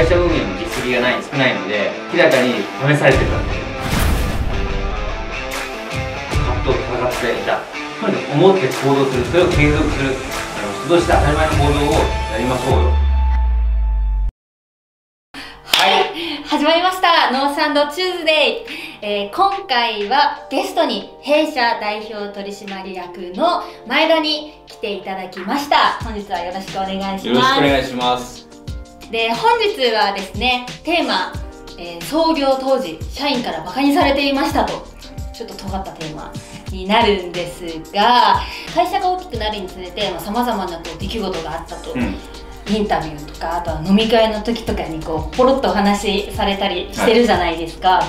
会社運営の実績がない少ないので明らかに試されてたんで葛藤と戦っていたとにかく思って行動するそれを継続するあの人として当たり前の行動をやりましょうよはい、始まりました。ノースサンド Tuesday。えー今回はゲストに弊社代表取締役の前田に来ていただきました。本日はよろしくお願いしよろします。くお願いします。で、本日はですね、テーマ、えー創業当時、社員からバカにされていましたと。ちょっと尖ったテーマになるんですが、会社が大きくなるにつれて、さまざ、まなこう出来事があったと。うん。インタビューとかあとは飲み会の時とかにこうポロッとお話しされたりしてるじゃないですか、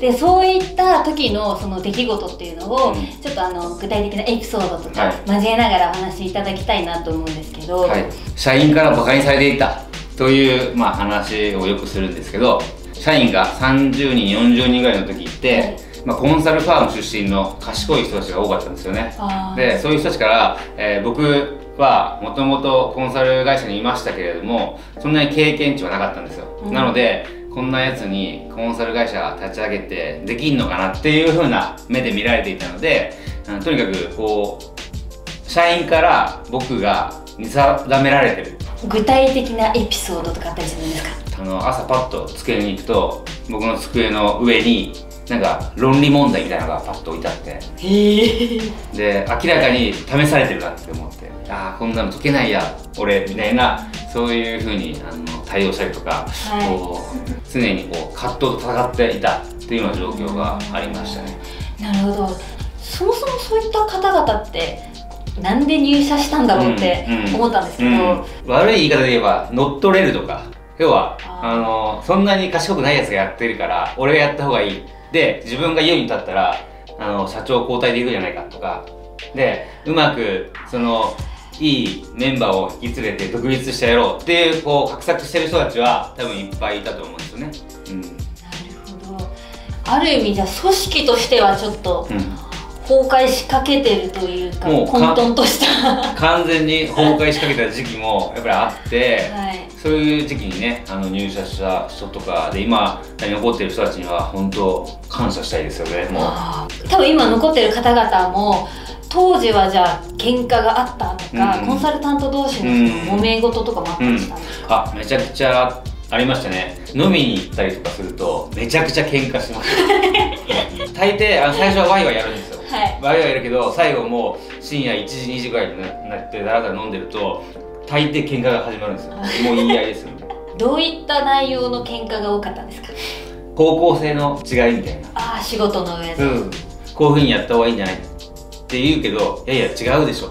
でそういった時のその出来事っていうのを、うんちょっとあの具体的なエピソードとかはい交えながらお話しいただきたいなと思うんですけど、はい。社員から馬鹿にされていたという、まあ、話をよくするんですけど、社員が30人、40人ぐらいの時って、はいまあ、コンサルファーム出身の賢い人たちが多かったんですよね。で、そういう人たちから、えー僕はもともとコンサル会社にいましたけれども、そんなに経験値はなかったんですよ。うんなので、こんなやつにコンサル会社立ち上げてできんのかなっていう風な目で見られていたので、うんとにかくこう、社員から僕が見定められてる。具体的なエピソードとかあったりするんですか？あの、朝パッと机に行くと、僕の机の上に、なんか論理問題みたいなのがパッと置いてあって、で明らかに試されてるなって思って。ああこんなの解けないや俺みたいなそういうふうにあの対応したりとか、はい。こう常にこう葛藤と戦っていたっていうような状況がありましたね。なるほど。そもそもそういった方々ってなんで入社したんだろうってうんうん。思ったんですけど、うん。悪い言い方で言えば乗っ取れるとか。要はあのそんなに賢くないやつがやってるから俺がやった方がいい。で自分が家に立ったらあの社長交代できるじゃないかとか。でうまくそのいいメンバーを引き連れて独立してやろう。っていうこう画策してる人たちは多分いっぱいいたと思うんですよね。うん。なるほど。ある意味じゃあ組織としてはちょっとうん崩壊しかけてるというかもうか混沌とした完全に崩壊しかけた時期もやっぱりあって、はいそういう時期にね、あの入社した人とかで、今、残ってる人たちには、本当、感謝したいですよね、もう。多分今残ってる方々も当時はじゃあ喧嘩があったとか、うんコンサルタント同士の揉め事とかもあったりしたんですか、あ、めちゃくちゃありましたね。飲みに行ったりとかすると、めちゃくちゃ喧嘩します。大抵、あの最初はワイワイやるんですよ。はいるけど、最後もう深夜1時、2時ぐらいになって、だらだら飲んでると、大抵喧嘩が始まるんですよ。もう言い合いですよ。どういった内容の喧嘩が多かったんですか？方向性の違いみたいな。ああ仕事の上で、うん、こういうふうにやった方がいいんじゃないって言うけどいやいや違うでしょ。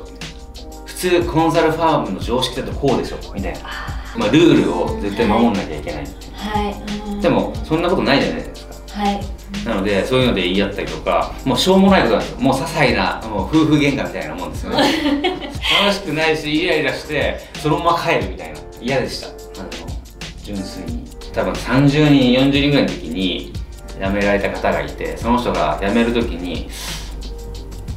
普通コンサルファームの常識だとこうでしょみたいな、あまあ、ルールを絶対守んなきゃいけないーはい、うん。でもそんなことないじゃないですか。はいなのでそういうので言い合ったりとかもうしょうもないことなんですよ。もう些細なもう夫婦喧嘩みたいなもんですよね。楽しくないしイライラしてそのまま帰るみたいな。嫌でした。あの純粋に。多分30人40人ぐらいの時に辞められた方がいてその人が辞める時に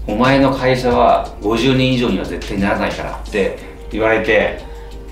お前の会社は50人以上には絶対ならないからって言われて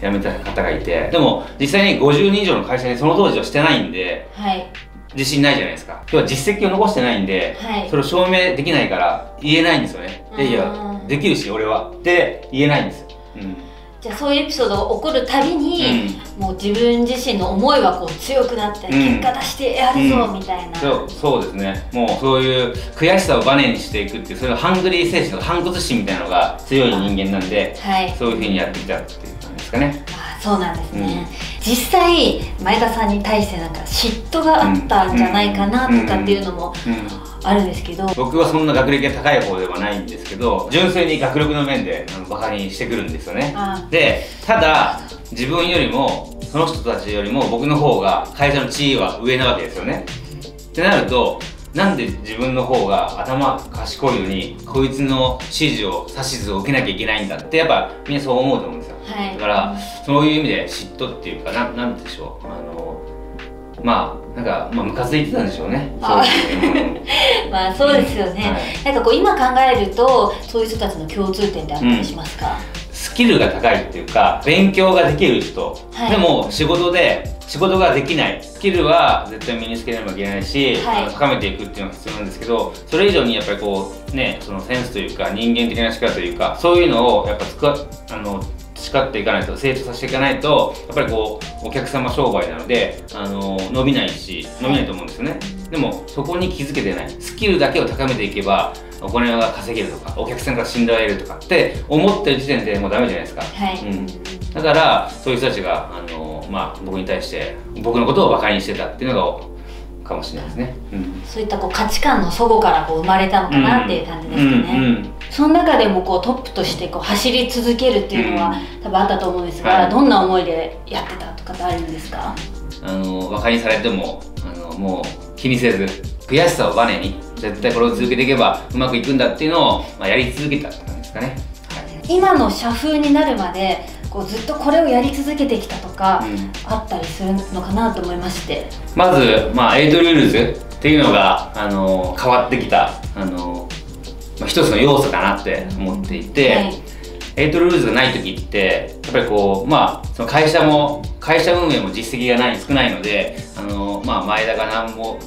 辞めた方がいて。でも実際に50人以上の会社にその当時はしてないんではい自信ないじゃないですか。今日は実績を残してないんで、はい。それを証明できないから言えないんですよね。いやいやうんできるし俺は。って言えないんですよ、うん。じゃあそういうエピソードが起こるたびに、もう自分自身の思いはこう強くなって、うん。結果出してやるぞ、うん。みたいな。そうそうですね。もうそういう悔しさをバネにしていくっていうそういうハングリー精神とか反骨心みたいなのが強い人間なんではい。そういうふうにやってきたっていうですかね。あそうなんですね、実際前田さんに対してなんか嫉妬があったんじゃないかなとかっていうのもうん。あるんですけど、僕はそんな学歴が高い方ではないんですけど純粋に学力の面でバカにしてくるんですよね。あ。でただ自分よりもその人たちよりも僕の方が会社の地位は上なわけですよね。ってなるとなんで自分の方が頭賢いのにこいつの指示を指図を受けなきゃいけないんだってやっぱみんなそう思うと思うんですよ。はい。だからそういう意味で嫉妬っていうかななんでしょう。あのまあなんかまあムカついてたんでしょうね。う まあそうですよね、はい。なんかこう今考えるとそういう人たちの共通点ってあったりしますか、スキルが高いっていうか勉強ができる人、はい。でも仕事で仕事ができない。スキルは絶対身につけなきゃいけないし、はい。あの高めていくっていうのが必要なんですけどそれ以上にやっぱりこうねそのセンスというか人間的な力というかそういうのをやっぱ使うあの培っていかないと成長させていかないとやっぱりこうお客様商売なのであの伸びないし伸びないと思うんですよね。でもそこに気づけてない。スキルだけを高めていけばお金が稼げるとかお客さんから信頼を得るとかって思ってる時点でもうダメじゃないですか。はい、うん。だからそういう人たちがあの、まあ、僕に対して僕のことをバカにしてたっていうのがかもしれないですね。うん。そういったこう価値観の齟齬からこう生まれたのかなっていう感じですかね、うんうん。その中でもこうトップとしてこう走り続けるっていうのは、多分あったと思うんですが、はい。どんな思いでやってたとかってあるんですか？あのバカにされてもあのもう気にせず悔しさをバネに絶対これを続けていけばうまくいくんだっていうのを、まあ、やり続けたって感じですかね。はい。今の社風になるまでこうずっとこれをやり続けてきたとか、うん。あったりするのかなと思いまして。まず、まあ、 Eight Rules っていうのがあの変わってきたあの、まあ、一つの要素かなって思っていて。はい。 Eight Rules がない時ってやっぱりこうまあその会社も会社運営も実績がない少ないのであの、まあ、前田が何も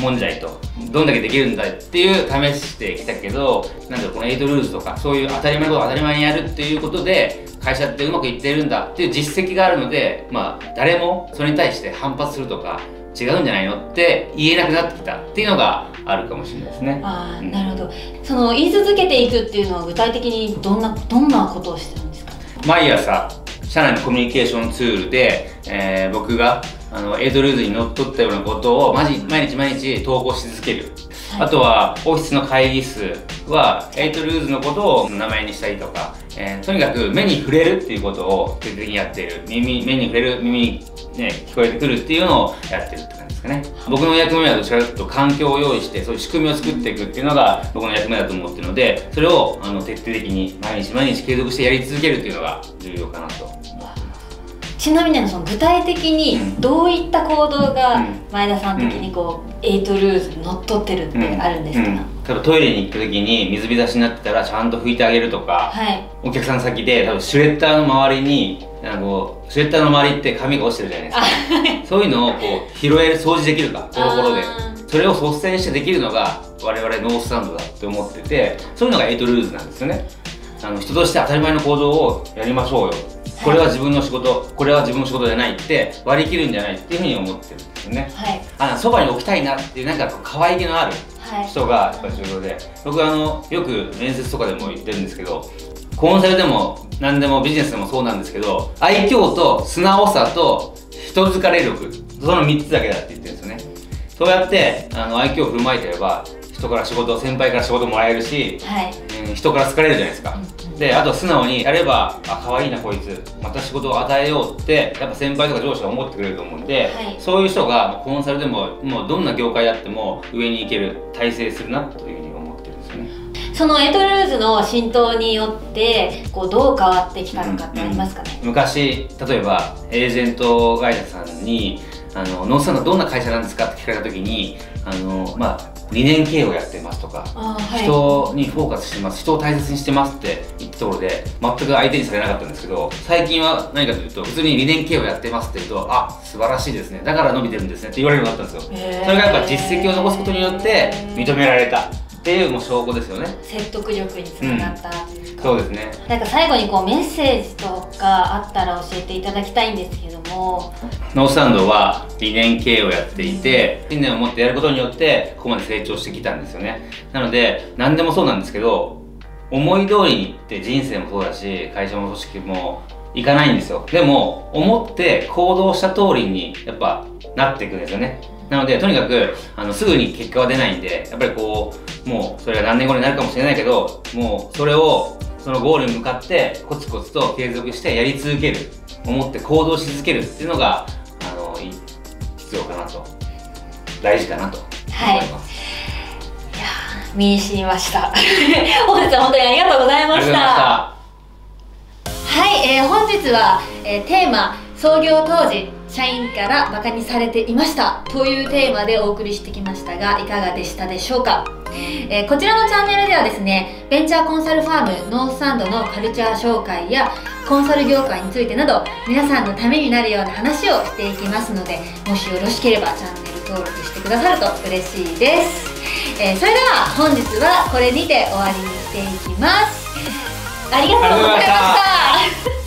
もんじゃいと。どんだけできるんだっていう試してきたけどなんだろうこの Eight Rules とかそういう当たり前のことを当たり前にやるっていうことで会社ってうまくいってるんだっていう実績があるのでまあ誰もそれに対して反発するとか違うんじゃないのって言えなくなってきたっていうのがあるかもしれないですね。ああ、うん。なるほど。その言い続けていくっていうのは具体的にどんなどんなことをしてるんですか？毎朝社内のコミュニケーションツールで、えー僕があのエイドルーズにのっとったようなことをマジ毎日毎日投稿し続ける、はい。あとはオフィスの会議室はエイトルーズのことを名前にしたりとか、えーとにかく目に触れるっていうことを徹底的にやっている。耳目に触れる耳に、ね、聞こえてくるっていうのをやってるって感じですかね。僕の役目はどちらかというと環境を用意してそういう仕組みを作っていくっていうのが僕の役目だと思ってるのでそれをあの徹底的に毎日毎日継続してやり続けるっていうのが重要かなとちなみにその具体的にどういった行動がうん。前田さん的にこう、 Eight Rules にのっとってるってあるんですか、うん。例えばトイレに行った時に水浸しになってたらちゃんと拭いてあげるとか、はい。お客さん先で多分シュレッダーの周りになんかこうシュレッダーの周りって紙が落ちてるじゃないですか。そういうのをこう拾える掃除できるか？ボロボロで。それを率先してできるのが我々ノースサンドだって思っててそういうのが Eight Rules なんですよねあの人として当たり前の行動をやりましょうよ。これは自分の仕事これは自分の仕事じゃないって割り切るんじゃないっていうふうに思ってるんですよね。はい。あそばに置きたいなっていうなんか可愛げのあるはい。人がやっぱり重要で。僕あのよく面接とかでも言ってるんですけどコンサルでも何でもビジネスでもそうなんですけど愛嬌と素直さと人疲れ力。その3つだけだって言ってるんですよね。そうやってあの愛嬌を振る舞いてれば人から仕事先輩から仕事もらえるし、はい。うん人から好かれるじゃないですか。であと素直にやればあ可愛いなこいつ。また仕事を与えようってやっぱ先輩とか上司が思ってくれると思うんで、はい。そういう人がコンサルでももうどんな業界であっても上に行ける体制するなというふうに思ってるんですよね。そのエイトルーズの浸透によってこうどう変わってきたのかってありますかね、昔例えばエージェント会社さんにあのノースサンドどんな会社なんですか？って聞かれた時にあのまあ理念経営をやってますとかはい。人にフォーカスしてます人を大切にしてますって言ったところで全く相手にされなかったんですけど最近は何かというと普通に理念経営をやってますって言うとあ素晴らしいですね。だから伸びてるんですねって言われるようになったんですよ。それがやっぱ実績を残すことによって認められたっていうもう証拠ですよね。説得力につながったうか、そうですね。なんか最後にこうメッセージとかあったら教えていただきたいんですけども。ノースタンドは理念経営をやっていて信念を持ってやることによってここまで成長してきたんですよね。なので何でもそうなんですけど思い通りにいって人生もそうだし会社も組織もいかないんですよ。でも思って行動した通りにやっぱなっていくんですよね。なのでとにかくあのすぐに結果は出ないんでやっぱりこうもうそれが何年後になるかもしれないけどもうそれをそのゴールに向かってコツコツと継続してやり続ける思って行動し続けるっていうのがあのい必要かなと。大事かなと。思い。ます、いやー身に染みました。本日は本当にありがとうございました。した。はい、えー本日は、えーテーマ創業当時社員からバカにされていました。というテーマでお送りしてきましたがいかがでしたでしょうか？えーこちらのチャンネルではですねベンチャーコンサルファームノースサンドのカルチャー紹介やコンサル業界についてなど皆さんのためになるような話をしていきますのでもしよろしければチャンネル登録してくださると嬉しいです、えーそれでは本日はこれにて終わりにしていきます。ありがとうございました。